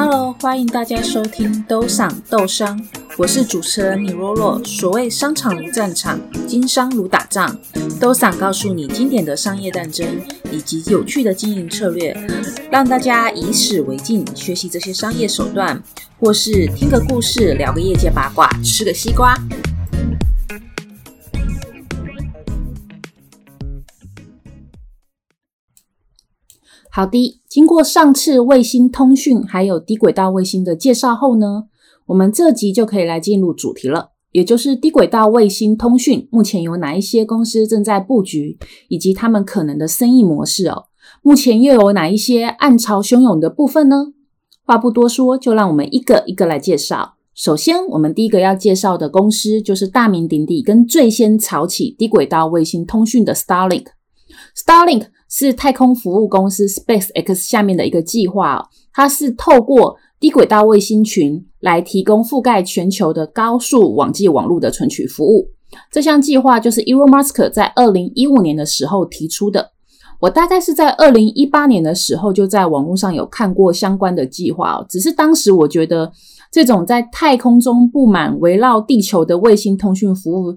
Hello，欢迎大家收听都赏斗商，我是主持人米洛洛。所谓商场如战场，经商如打仗，都赏告诉你经典的商业战争以及有趣的经营策略，让大家以史为镜，学习这些商业手段，或是听个故事，聊个业界八卦，吃个西瓜。好的，经过上次卫星通讯还有低轨道卫星的介绍后呢，我们这集就可以来进入主题了，也就是低轨道卫星通讯目前有哪一些公司正在布局，以及他们可能的生意模式哦。目前又有哪一些暗潮汹涌的部分呢？话不多说，就让我们一个一个来介绍。首先，我们第一个要介绍的公司就是大名鼎鼎跟最先炒起低轨道卫星通讯的 Starlink。Starlink 是太空服务公司 SpaceX 下面的一个计划，它是透过低轨道卫星群来提供覆盖全球的高速网际网络的存取服务。这项计划就是 Elon Musk 在二零一五年的时候提出的。我大概是在二零一八年的时候就在网络上有看过相关的计划，只是当时我觉得这种在太空中布满围绕地球的卫星通讯服务。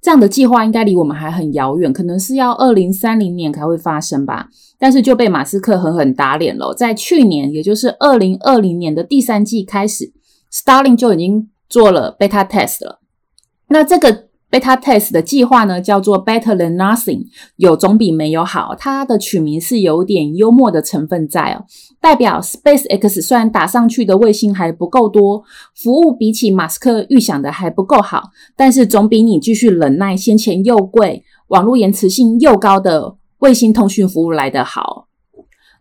这样的计划应该离我们还很遥远，可能是要二零三零年才会发生吧。但是就被马斯克狠狠打脸了。在去年，也就是二零二零年的第三季开始，Starling 就已经做了 beta test 了。那这个。Beta Test 的计划呢，叫做 Better Than Nothing，有总比没有好。它的取名是有点幽默的成分在哦，代表 SpaceX 虽然打上去的卫星还不够多，服务比起马斯克预想的还不够好，但是总比你继续忍耐先前又贵、网络延迟性又高的卫星通讯服务来得好。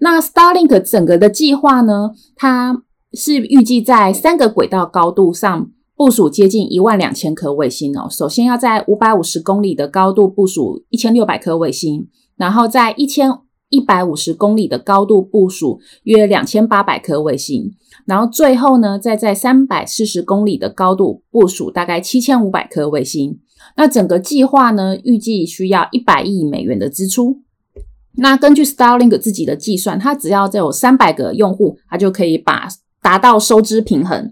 那 Starlink 整个的计划呢，它是预计在三个轨道高度上。部署接近一万两千颗卫星哦。首先要在五百五十公里的高度部署一千六百颗卫星，然后在一千一百五十公里的高度部署约两千八百颗卫星，然后最后呢，再在三百四十公里的高度部署大概七千五百颗卫星。那整个计划呢，预计需要一百亿美元的支出。那根据 Starlink 自己的计算，它只要再有三百个用户，它就可以把达到收支平衡。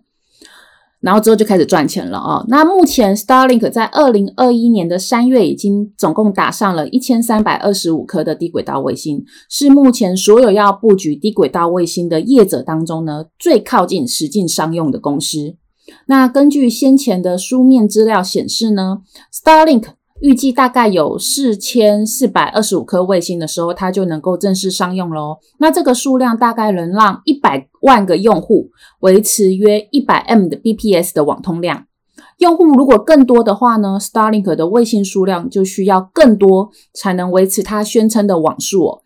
然后之后就开始赚钱了哦。那目前 Starlink 在二零二一年的三月已经总共打上了一千三百二十五颗的低轨道卫星，是目前所有要布局低轨道卫星的业者当中呢，最靠近实际商用的公司。那根据先前的书面资料显示呢，Starlink。预计大概有四千四百二十五颗卫星的时候，它就能够正式商用喽。那这个数量大概能让一百万个用户维持约一百 M 的 bps 的网通量。用户如果更多的话呢，Starlink 的卫星数量就需要更多才能维持它宣称的网速哦。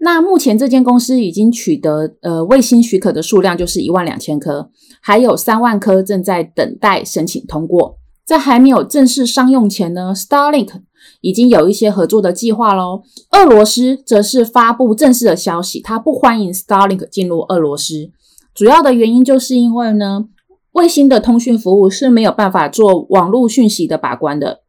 那目前这间公司已经取得呃卫星许可的数量就是一万两千颗，还有三万颗正在等待申请通过。在还没有正式商用前呢，Starlink 已经有一些合作的计划喽。俄罗斯则是发布正式的消息，它不欢迎 Starlink 进入俄罗斯。主要的原因就是因为呢，卫星的通讯服务是没有办法做网络讯息的把关的。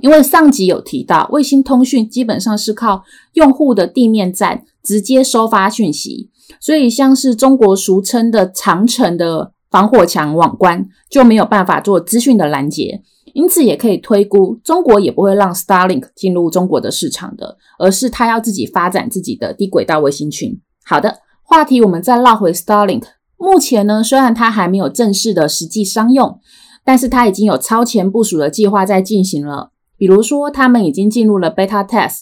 因为上集有提到，卫星通讯基本上是靠用户的地面站直接收发讯息，所以像是中国俗称的长城的。防火墙网关就没有办法做资讯的拦截，因此也可以推估，中国也不会让 Starlink 进入中国的市场的，而是他要自己发展自己的低轨道卫星群。好的，话题我们再绕回 Starlink，目前呢，虽然它还没有正式的实际商用，但是它已经有超前部署的计划在进行了。比如说，他们已经进入了 Beta Test，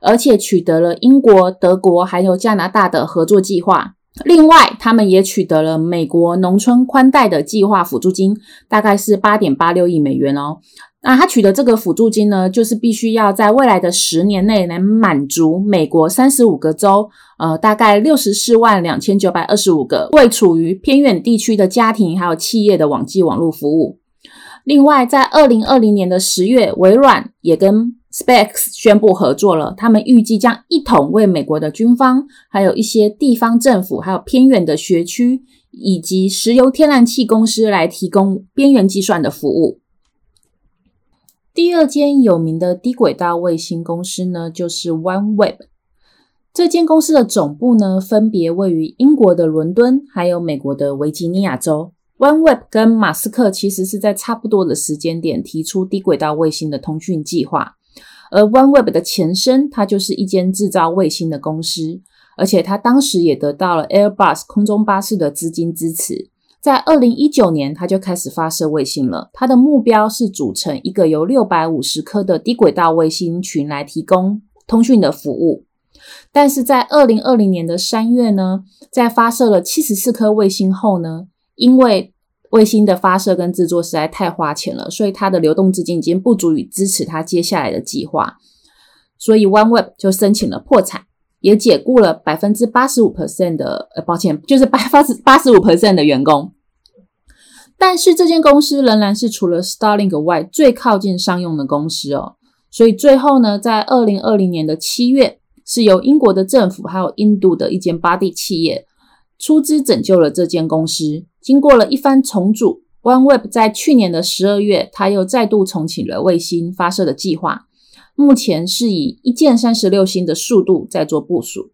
而且取得了英国、德国还有加拿大的合作计划。另外，他们也取得了美国农村宽带的计划辅助金，大概是八点八六亿美元哦。那他取得这个辅助金呢，就是必须要在未来的十年内能满足美国三十五个州，呃，大概六十四万两千九百二十五个未处于偏远地区的家庭还有企业的网际网络服务。另外，在二零二零年的十月，微软也跟 SpaceX 宣布合作了，他们预计将一同为美国的军方、还有一些地方政府、还有偏远的学区以及石油天然气公司来提供边缘计算的服务。第二间有名的低轨道卫星公司呢，就是 OneWeb。这间公司的总部呢，分别位于英国的伦敦，还有美国的维吉尼亚州。OneWeb 跟马斯克其实是在差不多的时间点提出低轨道卫星的通讯计划，而 OneWeb 的前身，它就是一间制造卫星的公司，而且它当时也得到了 Airbus 空中巴士的资金支持。在二零一九年，它就开始发射卫星了。它的目标是组成一个由六百五十颗的低轨道卫星群来提供通讯的服务。但是在二零二零年的三月呢，在发射了七十四颗卫星后呢，因为卫星的发射跟制作实在太花钱了，所以它的流动资金已经不足以支持它接下来的计划，所以 OneWeb 就申请了破产，也解雇了百分之八十五 percent 的，呃，抱歉，就是百分之八十五 percent 的员工。但是这间公司仍然是除了 Starlink 外最靠近商用的公司哦，所以最后呢，在二零二零年的七月。是由英国的政府还有印度的一间巴蒂企业出资拯救了这间公司。经过了一番重组，OneWeb 在去年的十二月，它又再度重启了卫星发射的计划。目前是以一箭三十六星的速度在做部署，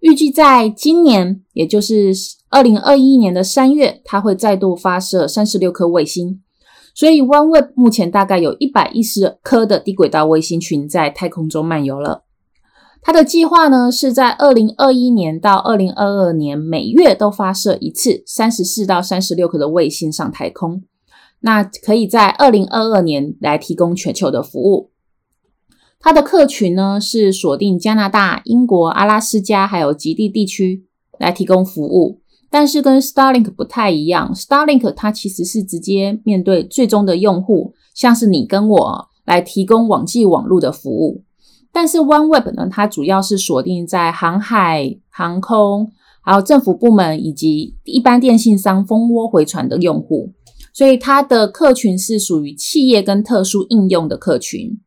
预计在今年，也就是二零二一年的三月，它会再度发射三十六颗卫星。所以，OneWeb 目前大概有一百一十颗的低轨道卫星群在太空中漫游了。它的计划呢，是在二零二一年到二零二二年每月都发射一次三十四到三十六颗的卫星上太空，那可以在二零二二年来提供全球的服务。它的客群呢，是锁定加拿大、英国、阿拉斯加还有极地地区来提供服务，但是跟 Starlink 不太一样，Starlink 它其实是直接面对最终的用户，像是你跟我来提供网际网络的服务。但是 OneWeb 呢，它主要是锁定在航海、航空，还有政府部门以及一般电信商蜂窝回传的用户，所以它的客群是属于企业跟特殊应用的客群。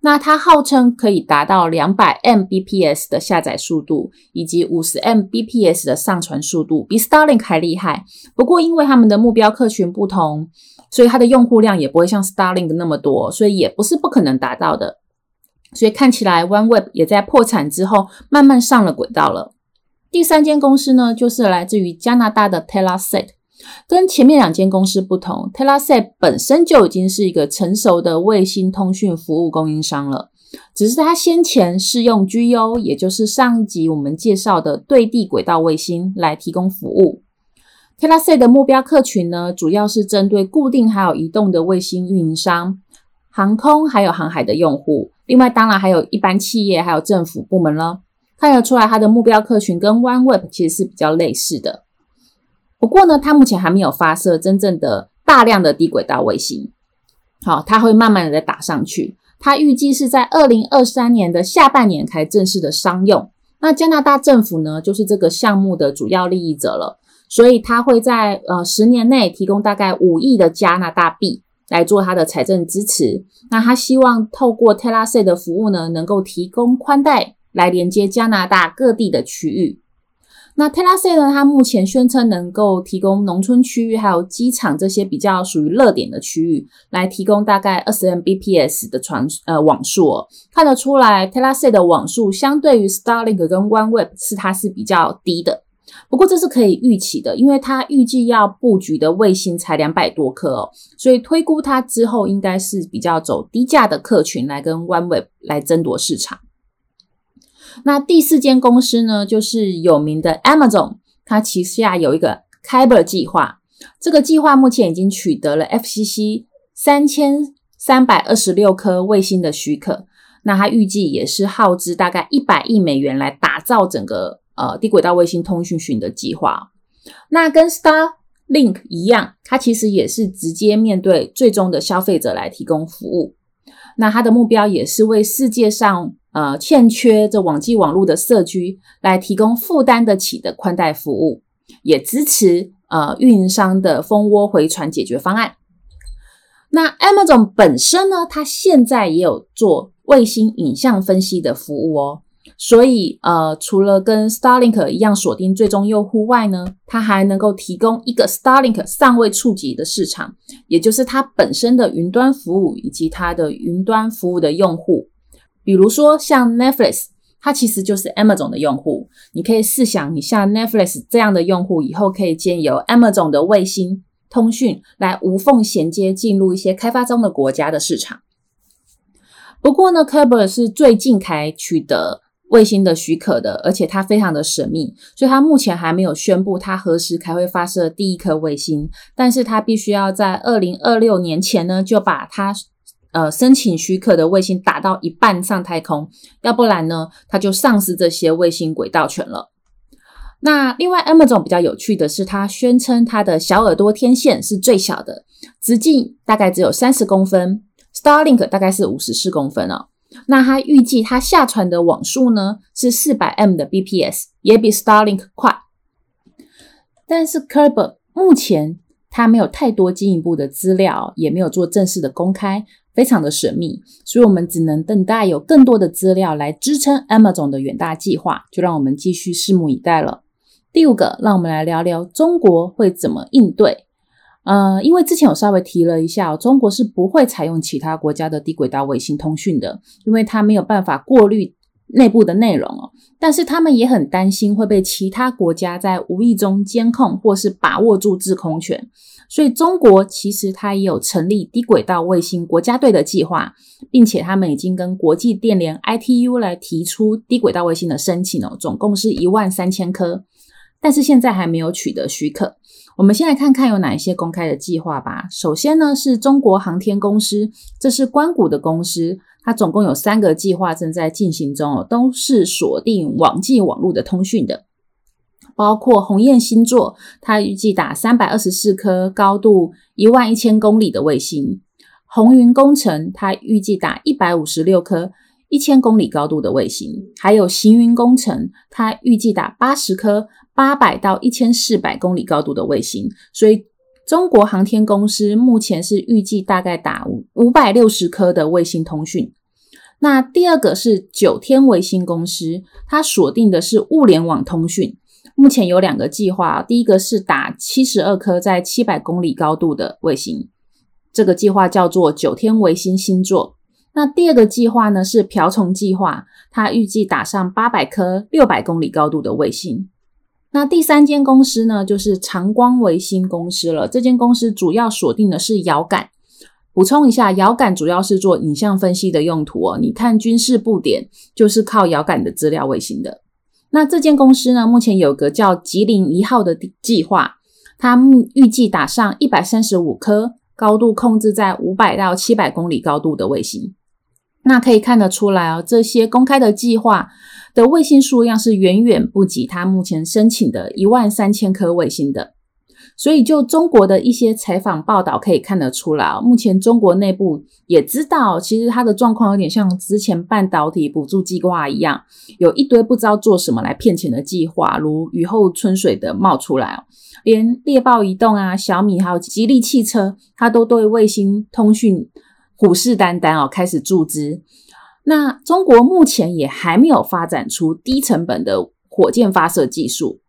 那它号称可以达到两百 Mbps 的下载速度，以及五十 Mbps 的上传速度，比 Starlink 还厉害。不过因为他们的目标客群不同，所以它的用户量也不会像 Starlink 那么多，所以也不是不可能达到的。所以看起来，OneWeb 也在破产之后慢慢上了轨道了。第三间公司呢，就是来自于加拿大的 Telesat。跟前面两间公司不同，Telesat 本身就已经是一个成熟的卫星通讯服务供应商了。只是它先前是用 GEO，也就是上一集我们介绍的对地轨道卫星来提供服务。Telesat 的目标客群呢，主要是针对固定还有移动的卫星运营商、航空还有航海的用户。另外，当然还有一般企业，还有政府部门了。看得出来，它的目标客群跟 OneWeb 其实是比较类似的。不过呢，它目前还没有发射真正的大量的低轨道卫星。好，它会慢慢的再打上去。它预计是在二零二三年的下半年才正式的商用。那加拿大政府呢，就是这个项目的主要利益者了，所以它会在呃十年内提供大概五亿的加拿大币。来做它的财政支持，那他希望透过 Telesat 的服务呢，能够提供宽带来连接加拿大各地的区域。那 Telesat 呢，它目前宣称能够提供农村区域还有机场这些比较属于热点的区域，来提供大概二十 Mbps 的传呃网速哦。看得出来，Telesat 的网速相对于 Starlink 跟 OneWeb 是它是比较低的。不过这是可以预期的，因为它预计要布局的卫星才两百多颗哦，所以推估它之后应该是比较走低价的客群来跟 OneWeb 来争夺市场。那第四间公司呢，就是有名的 Amazon，它旗下有一个 Kuiper 计划，这个计划目前已经取得了 FCC 三千三百二十六颗卫星的许可，那它预计也是耗资大概一百亿美元来打造整个。呃，低轨道卫星通讯群的计划，那跟 Starlink 一样，它其实也是直接面对最终的消费者来提供服务。那它的目标也是为世界上呃欠缺这网际网络的社区来提供负担得起的宽带服务，也支持呃运营商的蜂窝回传解决方案。那 Amazon 本身呢，它现在也有做卫星影像分析的服务哦。所以，呃，除了跟 Starlink 一样锁定最终用户外呢，它还能够提供一个 Starlink 尚未触及的市场，也就是它本身的云端服务以及它的云端服务的用户。比如说像 Netflix，它其实就是 Amazon 的用户。你可以试想，你像 Netflix 这样的用户，以后可以借由 Amazon 的卫星通讯来无缝衔接进入一些开发中的国家的市场。不过呢，Kerber 是最近才取得卫星的许可的，而且它非常的神秘，所以它目前还没有宣布它何时才会发射第一颗卫星。但是它必须要在二零二六年前呢，就把它。呃，申请许可的卫星打到一半上太空，要不然呢，它就丧失这些卫星轨道权了。那另外，Amazon 比较有趣的是，它宣称它的小耳朵天线是最小的，直径大概只有三十公分，Starlink 大概是五十四公分哦。那它预计它下传的网速呢是四百 M 的 bps，也比 Starlink 快。但是 Kerber 目前它没有太多进一步的资料，也没有做正式的公开。非常的神秘，所以我们只能等待有更多的资料来支撑 Amazon 的远大计划，就让我们继续拭目以待了。第五个，让我们来聊聊中国会怎么应对。呃，因为之前有稍微提了一下哦，中国是不会采用其他国家的低轨道卫星通讯的，因为它没有办法过滤内部的内容哦。但是他们也很担心会被其他国家在无意中监控或是把握住制空权。所以中国其实它也有成立低轨道卫星国家队的计划，并且他们已经跟国际电联 ITU 来提出低轨道卫星的申请哦，总共是一万三千颗，但是现在还没有取得许可。我们先来看看有哪一些公开的计划吧。首先呢是中国航天公司，这是关谷的公司，它总共有三个计划正在进行中哦，都是锁定网际网络的通讯的。包括鸿雁星座，它预计打三百二十四颗高度一万一千公里的卫星；鸿云工程，它预计打一百五十六颗一千公里高度的卫星；还有行云工程，它预计打八十颗八百到一千四百公里高度的卫星。所以，中国航天公司目前是预计大概打五五百六十颗的卫星通讯。那第二个是九天卫星公司，它锁定的是物联网通讯。目前有两个计划，第一个是打七十二颗在七百公里高度的卫星，这个计划叫做九天卫星星座。那第二个计划呢是瓢虫计划，它预计打上八百颗六百公里高度的卫星。那第三间公司呢就是长光卫星公司了，这间公司主要锁定的是遥感。补充一下，遥感主要是做影像分析的用途哦，你看军事布点就是靠遥感的资料卫星的。那这间公司呢，目前有个叫吉林一号的计划，它预计打上一百三十五颗，高度控制在五百到七百公里高度的卫星。那可以看得出来哦，这些公开的计划的卫星数量是远远不及它目前申请的一万三千颗卫星的。所以，就中国的一些采访报道可以看得出来，目前中国内部也知道，其实它的状况有点像之前半导体补助计划一样，有一堆不知道做什么来骗钱的计划，如雨后春笋的冒出来。连猎豹移动啊、小米还有吉利汽车，它都对卫星通讯虎视眈眈哦，开始注资。那中国目前也还没有发展出低成本的火箭发射技术。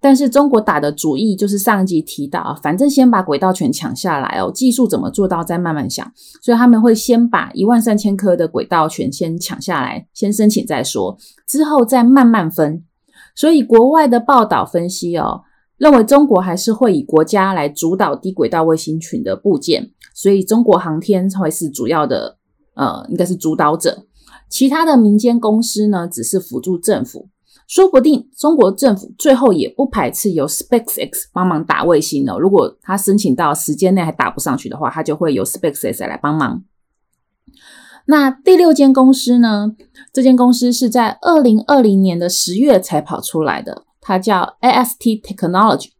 但是中国打的主意就是上一集提到啊，反正先把轨道权抢下来哦，技术怎么做到再慢慢想，所以他们会先把一万三千颗的轨道权先抢下来，先申请再说，之后再慢慢分。所以国外的报道分析哦，认为中国还是会以国家来主导低轨道卫星群的部件，所以中国航天会是主要的，呃，应该是主导者，其他的民间公司呢，只是辅助政府。说不定中国政府最后也不排斥由 SpaceX 帮忙打卫星哦。如果他申请到时间内还打不上去的话，他就会由 SpaceX 来帮忙。那第六间公司呢？这间公司是在二零二零年的十月才跑出来的，它叫 AST Technology。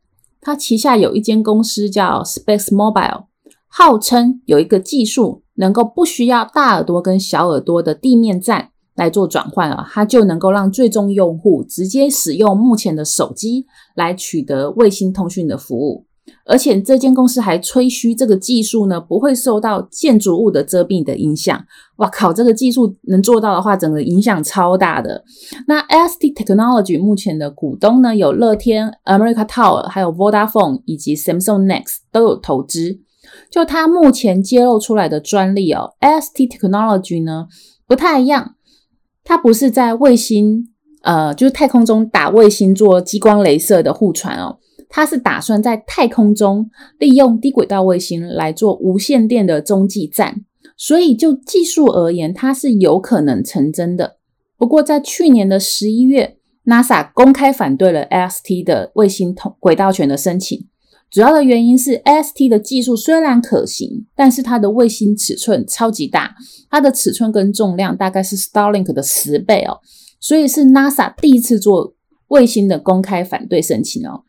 它旗下有一间公司叫 Space Mobile，号称有一个技术能够不需要大耳朵跟小耳朵的地面站。来做转换啊，它就能够让最终用户直接使用目前的手机来取得卫星通讯的服务，而且这间公司还吹嘘这个技术呢不会受到建筑物的遮蔽的影响。哇靠，这个技术能做到的话，整个影响超大的。那 ST Technology 目前的股东呢有乐天、America Tower，还有 Vodafone 以及 Samsung Next 都有投资。就它目前揭露出来的专利哦，ST Technology 呢不太一样。它不是在卫星，呃，就是太空中打卫星做激光雷射的互传哦，它是打算在太空中利用低轨道卫星来做无线电的中继站，所以就技术而言，它是有可能成真的。不过在去年的十一月，NASA 公开反对了 AST 的卫星通轨道权的申请。主要的原因是，AST 的技术虽然可行，但是它的卫星尺寸超级大，它的尺寸跟重量大概是 Starlink 的十倍哦，所以是 NASA 第一次做卫星的公开反对申请哦。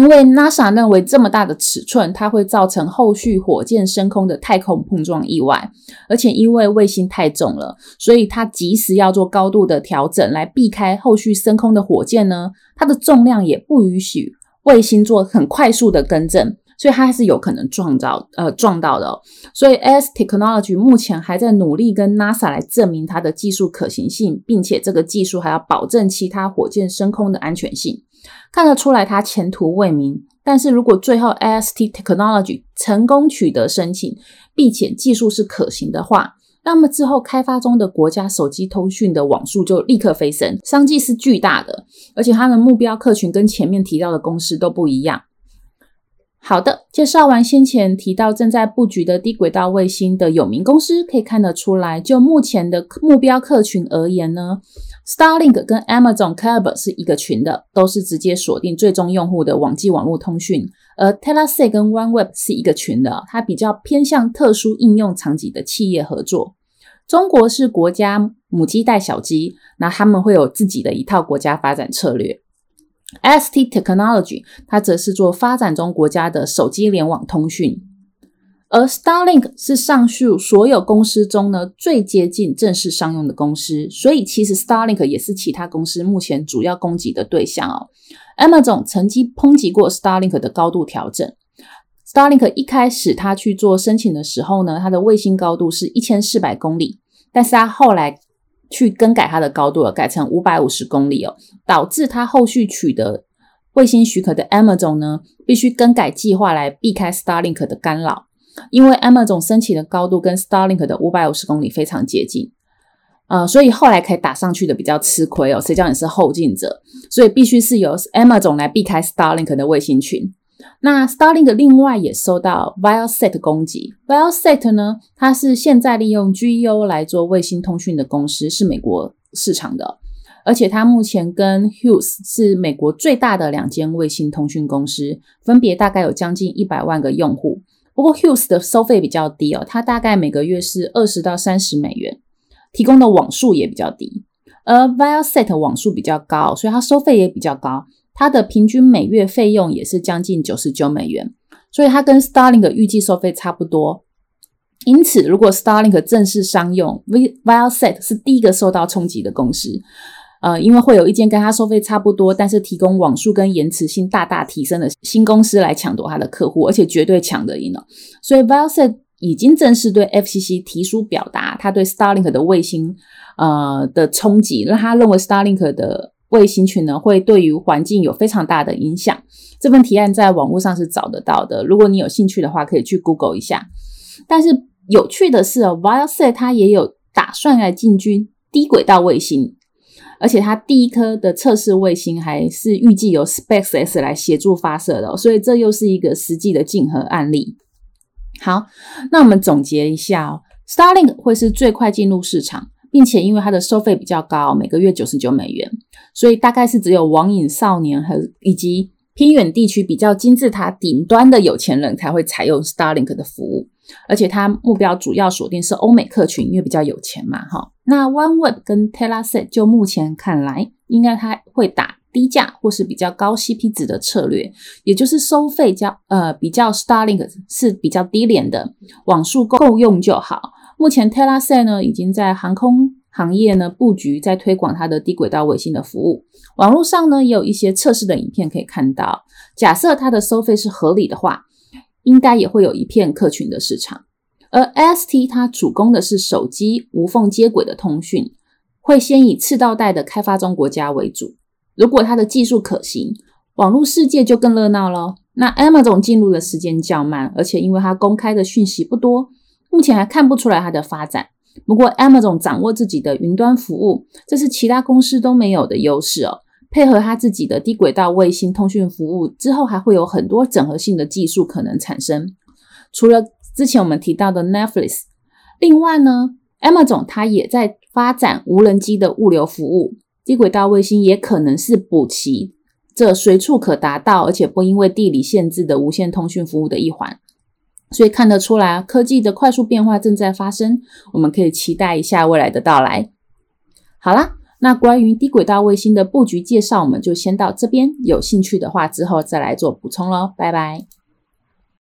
因为 NASA 认为这么大的尺寸，它会造成后续火箭升空的太空碰撞意外，而且因为卫星太重了，所以它即使要做高度的调整来避开后续升空的火箭呢，它的重量也不允许。卫星做很快速的更正，所以它还是有可能撞到呃撞到的。所以 AST Technology 目前还在努力跟 NASA 来证明它的技术可行性，并且这个技术还要保证其他火箭升空的安全性。看得出来它前途未明，但是如果最后 AST Technology 成功取得申请，并且技术是可行的话，那么之后开发中的国家手机通讯的网速就立刻飞升，商机是巨大的，而且他们目标客群跟前面提到的公司都不一样。好的，介绍完先前提到正在布局的低轨道卫星的有名公司，可以看得出来，就目前的目标客群而言呢，Starlink 跟 Amazon Kuiper 是一个群的，都是直接锁定最终用户的网际网络通讯。而 Telesat 跟 OneWeb 是一个群的，它比较偏向特殊应用场景的企业合作。中国是国家母鸡带小鸡，那他们会有自己的一套国家发展策略。ST Technology 它则是做发展中国家的手机联网通讯，而 Starlink 是上述所有公司中呢最接近正式商用的公司，所以其实 Starlink 也是其他公司目前主要攻击的对象哦。Amazon 曾经抨击过 Starlink 的高度调整。Starlink 一开始他去做申请的时候呢，它的卫星高度是一千四百公里，但是他后来去更改它的高度了，改成五百五十公里哦，导致他后续取得卫星许可的 Amazon 呢，必须更改计划来避开 Starlink 的干扰，因为 Amazon 申请的高度跟 Starlink 的五百五十公里非常接近。呃，所以后来可以打上去的比较吃亏哦。谁叫你是后进者？所以必须是由 Amazon 来避开 Starlink 的卫星群。那 Starlink 另外也受到 Viasat 攻击。Viasat 呢，它是现在利用 GEO 来做卫星通讯的公司，是美国市场的，而且它目前跟 Hughes 是美国最大的两间卫星通讯公司，分别大概有将近一百万个用户。不过 Hughes 的收费比较低哦，它大概每个月是二十到三十美元。提供的网速也比较低，而 Viasat 网速比较高，所以它收费也比较高。它的平均每月费用也是将近九十九美元，所以它跟 Starlink 预计收费差不多。因此，如果 Starlink 正式商用，Viasat 是第一个受到冲击的公司。呃，因为会有一间跟它收费差不多，但是提供网速跟延迟性大大提升的新公司来抢夺它的客户，而且绝对抢得赢了。所以 Viasat 已经正式对 FCC 提出表达，他对 Starlink 的卫星呃的冲击，让他认为 Starlink 的卫星群呢会对于环境有非常大的影响。这份提案在网络上是找得到的，如果你有兴趣的话，可以去 Google 一下。但是有趣的是，Viasat 它也有打算来进军低轨道卫星，而且它第一颗的测试卫星还是预计由 SpaceX 来协助发射的，所以这又是一个实际的竞合案例。好，那我们总结一下哦，Starlink 会是最快进入市场，并且因为它的收费比较高，每个月九十九美元，所以大概是只有网瘾少年和以及偏远地区比较金字塔顶端的有钱人才会采用 Starlink 的服务，而且它目标主要锁定是欧美客群，因为比较有钱嘛，哈。那 OneWeb 跟 Telesat 就目前看来，应该它会打。低价或是比较高 CP 值的策略，也就是收费较呃比较 Starlink 是比较低廉的，网速够用就好。目前 t e l a s a 呢已经在航空行业呢布局，在推广它的低轨道卫星的服务。网络上呢也有一些测试的影片可以看到。假设它的收费是合理的话，应该也会有一片客群的市场。而 ST 它主攻的是手机无缝接轨的通讯，会先以赤道带的开发中国家为主。如果它的技术可行，网络世界就更热闹咯。那 Amazon 进入的时间较慢，而且因为它公开的讯息不多，目前还看不出来它的发展。不过，Amazon 掌握自己的云端服务，这是其他公司都没有的优势哦。配合它自己的低轨道卫星通讯服务之后，还会有很多整合性的技术可能产生。除了之前我们提到的 Netflix，另外呢，Amazon 它也在发展无人机的物流服务，低轨道卫星也可能是补齐这随处可达到，而且不因为地理限制的无线通讯服务的一环。所以看得出来，科技的快速变化正在发生，我们可以期待一下未来的到来。好啦，那关于低轨道卫星的布局介绍，我们就先到这边。有兴趣的话，之后再来做补充喽。拜拜。